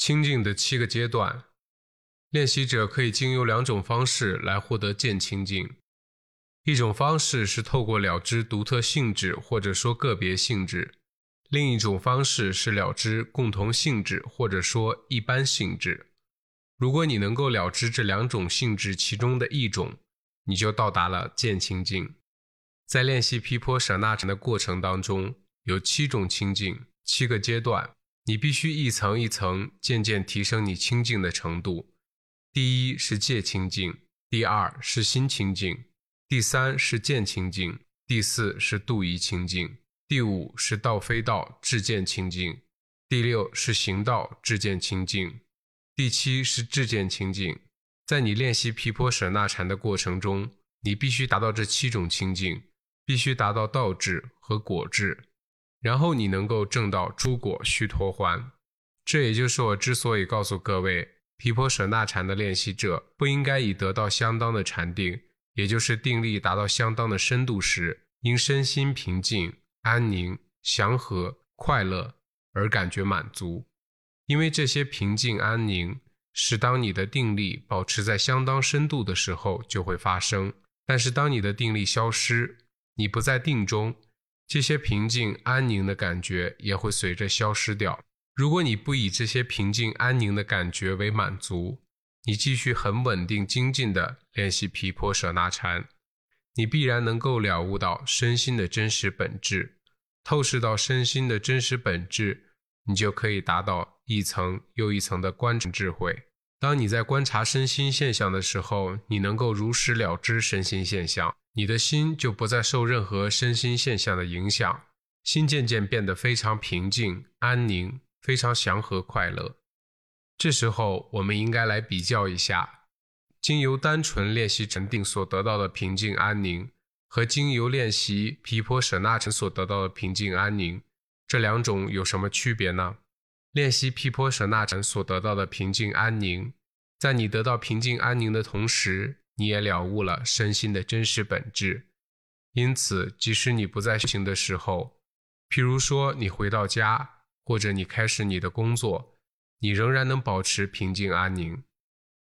清净的七个阶段，练习者可以经由两种方式来获得渐清净。一种方式是透过了知独特性质或者说个别性质，另一种方式是了知共同性质或者说一般性质。如果你能够了知这两种性质其中的一种，你就到达了渐清净。在练习毗婆舍那禅的过程当中，有七种清净，七个阶段。你必须一层一层渐渐提升你清净的程度。第一是戒清净，第二是心清净，第三是见清净，第四是度疑清净，第五是道非道智见清净，第六是行道智见清净，第七是智见清净。在你练习毗婆舍那禅的过程中，你必须达到这七种清净，必须达到道智和果智。然后你能够证到诸果须陀洹，这也就是我之所以告诉各位，毗婆舍那禅的练习者不应该以得到相当的禅定，也就是定力达到相当的深度时，因身心平静、安宁、祥和、快乐而感觉满足，因为这些平静安宁是当你的定力保持在相当深度的时候就会发生，但是当你的定力消失，你不在定中。这些平静安宁的感觉也会随着消失掉。如果你不以这些平静安宁的感觉为满足，你继续很稳定精进的练习毗婆舍那禅，你必然能够了悟到身心的真实本质，透视到身心的真实本质，你就可以达到一层又一层的观察智慧。当你在观察身心现象的时候，你能够如实了知身心现象。你的心就不再受任何身心现象的影响，心渐渐变得非常平静、安宁，非常祥和、快乐。这时候，我们应该来比较一下，经由单纯练习禅定所得到的平静安宁，和经由练习毗婆舍那禅所得到的平静安宁，这两种有什么区别呢？练习毗婆舍那禅所得到的平静安宁，在你得到平静安宁的同时。你也了悟了身心的真实本质，因此，即使你不在修行的时候，譬如说你回到家，或者你开始你的工作，你仍然能保持平静安宁，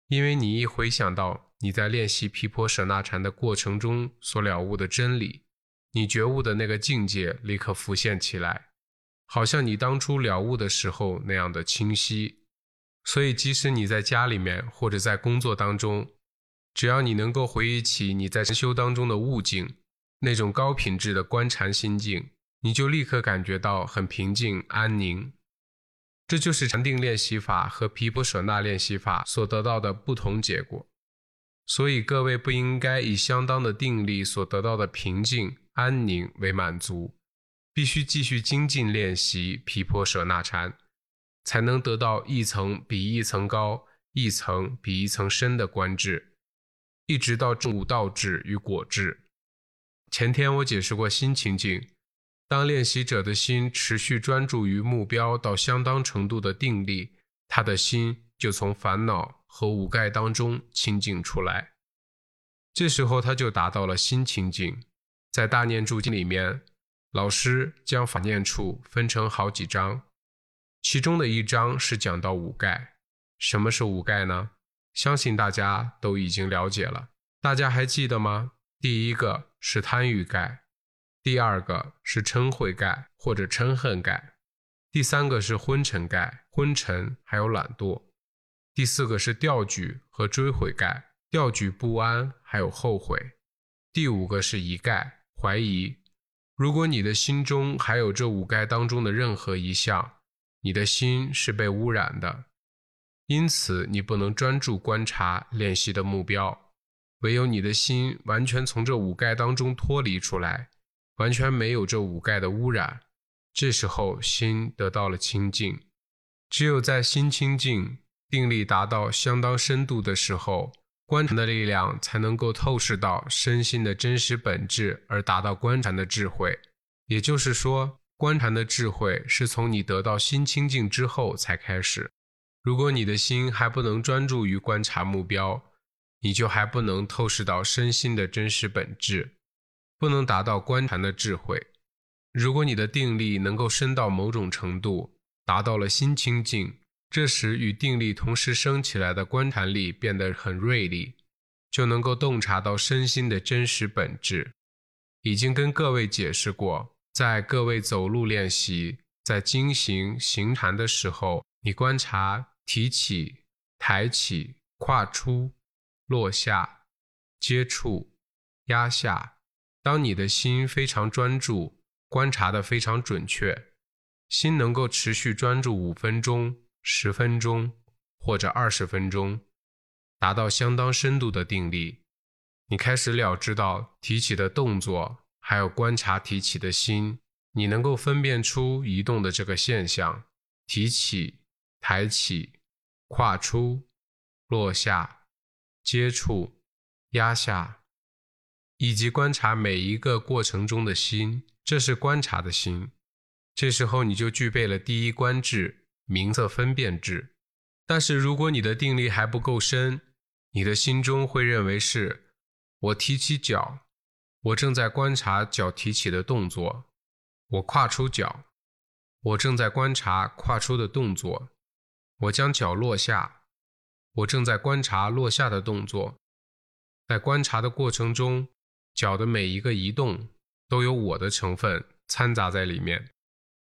因为你一回想到你在练习毗婆舍那禅的过程中所了悟的真理，你觉悟的那个境界立刻浮现起来，好像你当初了悟的时候那样的清晰。所以，即使你在家里面或者在工作当中，只要你能够回忆起你在禅修当中的悟境，那种高品质的观禅心境，你就立刻感觉到很平静安宁。这就是禅定练习法和毗婆舍那练习法所得到的不同结果。所以各位不应该以相当的定力所得到的平静安宁为满足，必须继续精进练习毗婆舍那禅，才能得到一层比一层高、一层比一层深的观智。一直到正悟道智与果智。前天我解释过心情境，当练习者的心持续专注于目标到相当程度的定力，他的心就从烦恼和五盖当中清净出来。这时候他就达到了心清净。在大念住经里面，老师将法念处分成好几章，其中的一章是讲到五盖。什么是五盖呢？相信大家都已经了解了，大家还记得吗？第一个是贪欲盖，第二个是嗔恚盖或者嗔恨盖，第三个是昏沉盖，昏沉还有懒惰，第四个是掉举和追悔盖，掉举不安还有后悔，第五个是疑盖，怀疑。如果你的心中还有这五盖当中的任何一项，你的心是被污染的。因此，你不能专注观察练习的目标，唯有你的心完全从这五盖当中脱离出来，完全没有这五盖的污染，这时候心得到了清净。只有在心清净、定力达到相当深度的时候，观禅的力量才能够透视到身心的真实本质，而达到观禅的智慧。也就是说，观禅的智慧是从你得到心清净之后才开始。如果你的心还不能专注于观察目标，你就还不能透视到身心的真实本质，不能达到观禅的智慧。如果你的定力能够深到某种程度，达到了心清净，这时与定力同时升起来的观察力变得很锐利，就能够洞察到身心的真实本质。已经跟各位解释过，在各位走路练习、在经行行禅的时候，你观察提起、抬起、跨出、落下、接触、压下。当你的心非常专注，观察的非常准确，心能够持续专注五分钟、十分钟或者二十分钟，达到相当深度的定力。你开始了知到提起的动作，还有观察提起的心，你能够分辨出移动的这个现象：提起、抬起、跨出、落下、接触、压下，以及观察每一个过程中的心，这是观察的心。这时候你就具备了第一观智、名色分辨智。但是如果你的定力还不够深，你的心中会认为是。我提起脚，我正在观察脚提起的动作；我跨出脚，我正在观察跨出的动作；我将脚落下，我正在观察落下的动作。在观察的过程中，脚的每一个移动都有我的成分掺杂在里面，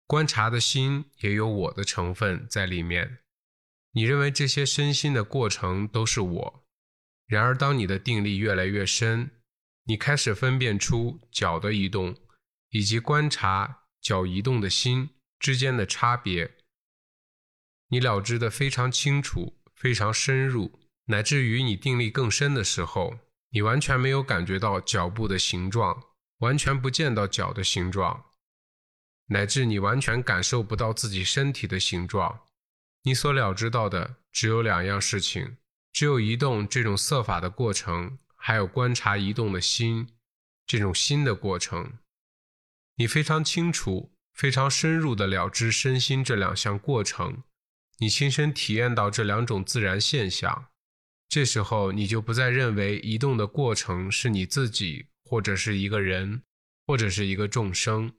观察的心也有我的成分在里面。你认为这些身心的过程都是我？然而，当你的定力越来越深，你开始分辨出脚的移动以及观察脚移动的心之间的差别。你了知的非常清楚、非常深入，乃至于你定力更深的时候，你完全没有感觉到脚部的形状，完全不见到脚的形状，乃至你完全感受不到自己身体的形状。你所了知到的只有两样事情。只有移动这种色法的过程，还有观察移动的心这种心的过程，你非常清楚、非常深入的了知身心这两项过程，你亲身体验到这两种自然现象，这时候你就不再认为移动的过程是你自己，或者是一个人，或者是一个众生，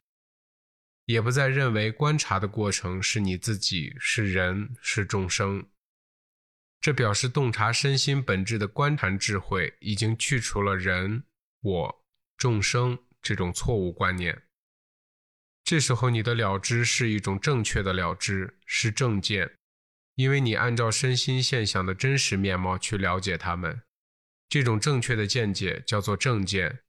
也不再认为观察的过程是你自己，是人，是众生。这表示洞察身心本质的观察智慧已经去除了人、我、众生这种错误观念。这时候，你的了知是一种正确的了知，是正见，因为你按照身心现象的真实面貌去了解他们。这种正确的见解叫做正见，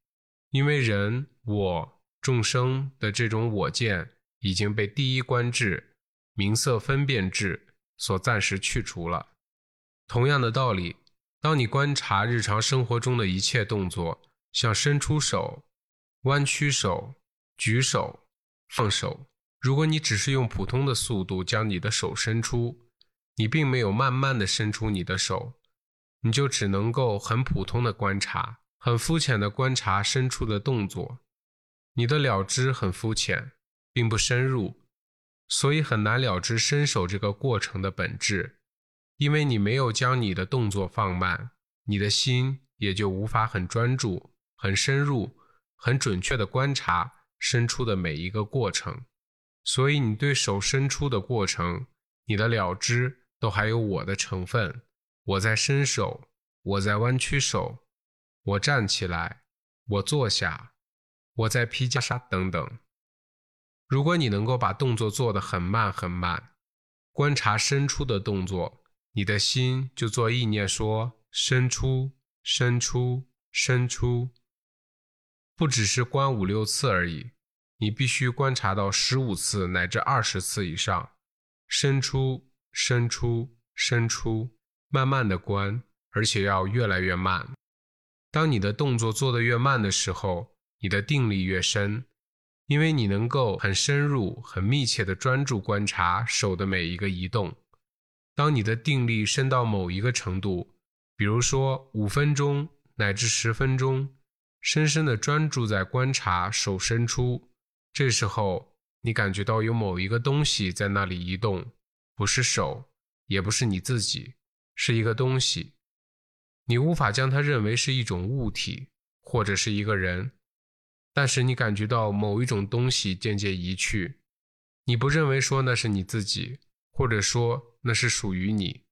因为人、我、众生的这种我见已经被第一观智、名色分辨智所暂时去除了。同样的道理，当你观察日常生活中的一切动作，像伸出手、弯曲手、举手、放手，如果你只是用普通的速度将你的手伸出，你并没有慢慢的伸出你的手，你就只能够很普通的观察，很肤浅的观察伸出的动作，你的了知很肤浅，并不深入，所以很难了知伸手这个过程的本质。因为你没有将你的动作放慢，你的心也就无法很专注、很深入、很准确的观察伸出的每一个过程。所以，你对手伸出的过程，你的了知都还有我的成分。我在伸手，我在弯曲手，我站起来，我坐下，我在披袈裟等等。如果你能够把动作做得很慢很慢，观察伸出的动作。你的心就做意念，说伸出、伸出、伸出，不只是观五六次而已，你必须观察到十五次乃至二十次以上，伸出、伸出、伸出，慢慢的关，而且要越来越慢。当你的动作做得越慢的时候，你的定力越深，因为你能够很深入、很密切的专注观察手的每一个移动。当你的定力深到某一个程度，比如说五分钟乃至十分钟，深深的专注在观察手伸出，这时候你感觉到有某一个东西在那里移动，不是手，也不是你自己，是一个东西。你无法将它认为是一种物体或者是一个人，但是你感觉到某一种东西渐渐移去，你不认为说那是你自己。或者说那是属于你，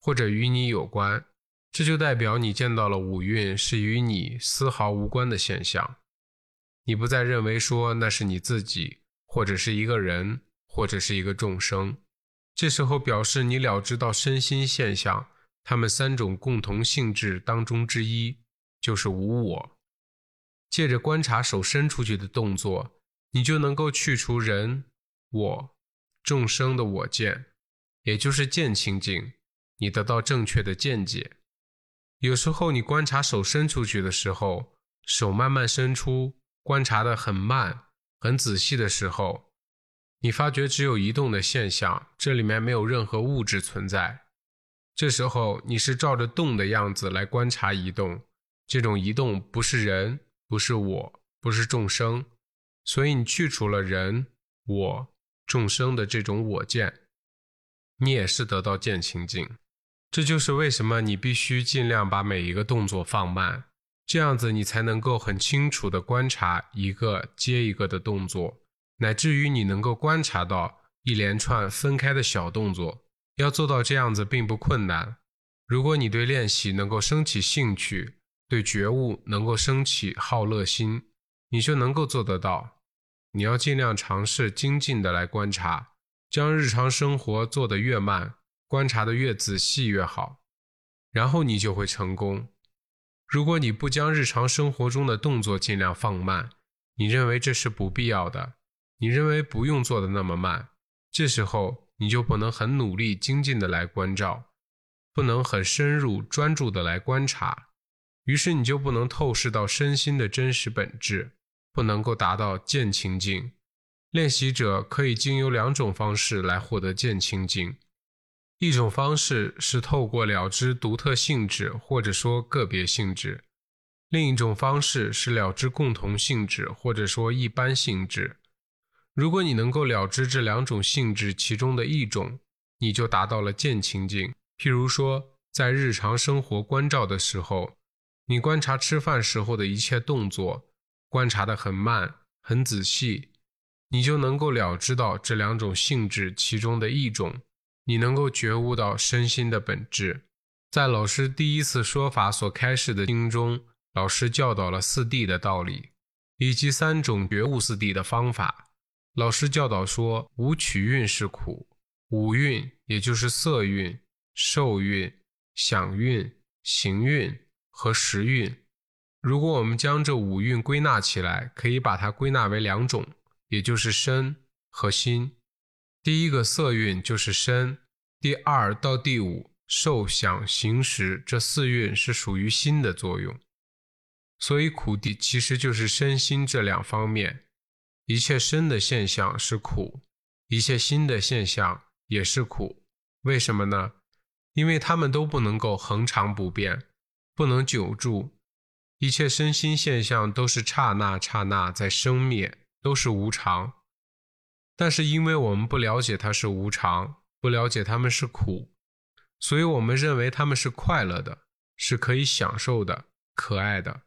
或者与你有关，这就代表你见到了五蕴是与你丝毫无关的现象。你不再认为说那是你自己，或者是一个人，或者是一个众生。这时候表示你了知到身心现象，它们三种共同性质当中之一就是无我。借着观察手伸出去的动作，你就能够去除人、我、众生的我见，也就是见清净，你得到正确的见解。有时候你观察手伸出去的时候，手慢慢伸出。观察的很慢、很仔细的时候，你发觉只有移动的现象，这里面没有任何物质存在。这时候你是照着动的样子来观察移动，这种移动不是人，不是我，不是众生，所以你去除了人、我、众生的这种我见，你也是得到见清净。这就是为什么你必须尽量把每一个动作放慢。这样子，你才能够很清楚地观察一个接一个的动作，乃至于你能够观察到一连串分开的小动作。要做到这样子并不困难。如果你对练习能够升起兴趣，对觉悟能够升起好乐心，你就能够做得到。你要尽量尝试精进的来观察，将日常生活做得越慢，观察的越仔细越好，然后你就会成功。如果你不将日常生活中的动作尽量放慢，你认为这是不必要的，你认为不用做的那么慢，这时候你就不能很努力精进的来关照，不能很深入专注的来观察，于是你就不能透视到身心的真实本质，不能够达到见清净。练习者可以经由两种方式来获得见清净。一种方式是透过了知独特性质，或者说个别性质；另一种方式是了知共同性质，或者说一般性质。如果你能够了知这两种性质其中的一种，你就达到了见清净。譬如说，在日常生活关照的时候，你观察吃饭时候的一切动作，观察的很慢、很仔细，你就能够了知到这两种性质其中的一种。你能够觉悟到身心的本质，在老师第一次说法所开示的经中，老师教导了四谛的道理，以及三种觉悟四谛的方法。老师教导说，五取运是苦，五蕴也就是色蕴、受蕴、想蕴、行蕴和识蕴。如果我们将这五蕴归纳起来，可以把它归纳为两种，也就是身和心。第一个色蕴就是身，第二到第五受想行识这四蕴是属于心的作用，所以苦地其实就是身心这两方面。一切身的现象是苦，一切心的现象也是苦。为什么呢？因为它们都不能够恒常不变，不能久住。一切身心现象都是刹那刹那在生灭，都是无常。但是，因为我们不了解它是无常，不了解它们是苦，所以我们认为它们是快乐的，是可以享受的、可爱的。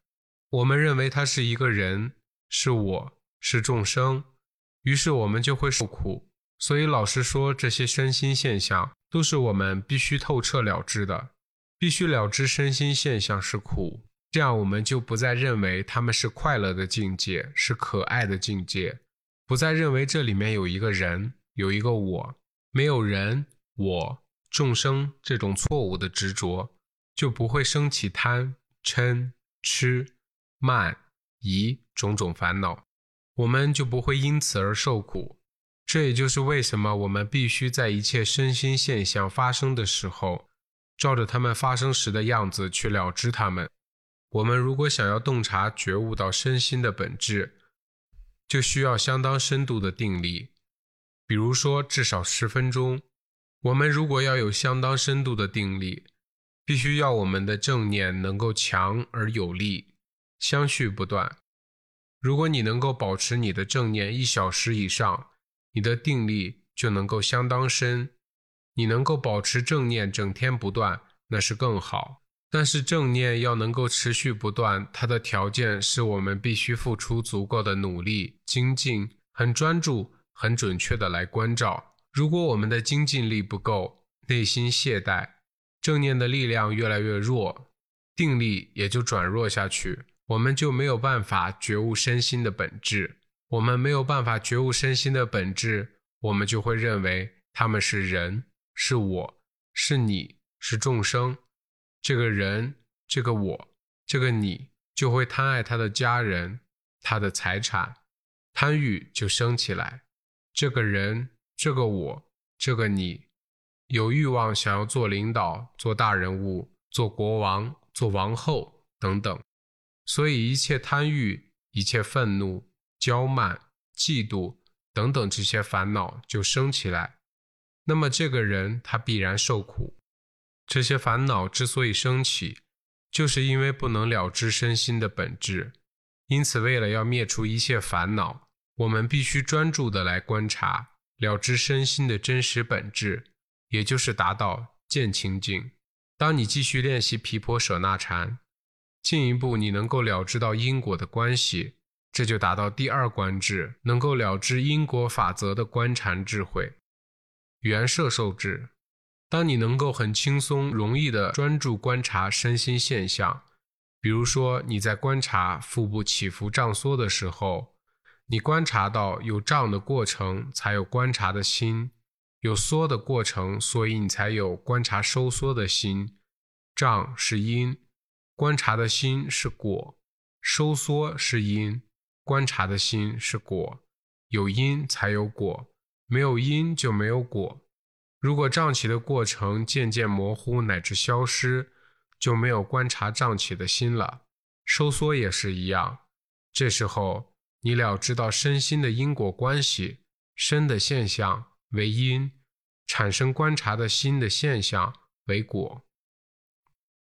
我们认为它是一个人，是我，是众生，于是我们就会受苦。所以，老师说这些身心现象都是我们必须透彻了知的，必须了知身心现象是苦，这样我们就不再认为他们是快乐的境界，是可爱的境界。不再认为这里面有一个人，有一个我，没有人、我、众生这种错误的执着，就不会升起贪、嗔、痴、慢、疑种种烦恼，我们就不会因此而受苦。这也就是为什么我们必须在一切身心现象发生的时候，照着他们发生时的样子去了知他们。我们如果想要洞察觉悟到身心的本质，就需要相当深度的定力，比如说至少十分钟。我们如果要有相当深度的定力，必须要我们的正念能够强而有力，相续不断。如果你能够保持你的正念一小时以上，你的定力就能够相当深。你能够保持正念整天不断，那是更好。但是正念要能够持续不断，它的条件是我们必须付出足够的努力、精进、很专注、很准确的来关照，如果我们的精进力不够，内心懈怠，正念的力量越来越弱，定力也就转弱下去，我们就没有办法觉悟身心的本质。我们没有办法觉悟身心的本质，我们就会认为他们是人，是我，是你，是众生。这个人，这个我，这个你，就会贪爱他的家人，他的财产，贪欲就生起来。这个人，这个我，这个你，有欲望想要做领导、做大人物、做国王、做王后等等，所以一切贪欲，一切愤怒。骄慢、嫉妒等等这些烦恼就生起来，那么这个人他必然受苦。这些烦恼之所以升起，就是因为不能了知身心的本质。因此，为了要灭除一切烦恼，我们必须专注的来观察，了知身心的真实本质，也就是达到见清净。当你继续练习毗婆舍那禅，进一步你能够了知到因果的关系。这就达到第二观智，能够了知因果法则的观禅智慧。原摄受智，当你能够很轻松、容易的专注观察身心现象，比如说你在观察腹部起伏胀缩的时候，你观察到有胀的过程，才有观察的心；有缩的过程，所以你才有观察收缩的心。胀是因，观察的心是果；收缩是因。观察的心是果，有因才有果，没有因就没有果。如果胀起的过程渐渐模糊乃至消失，就没有观察胀起的心了。收缩也是一样，这时候你了知道身心的因果关系，身的现象为因，产生观察的心的现象为果。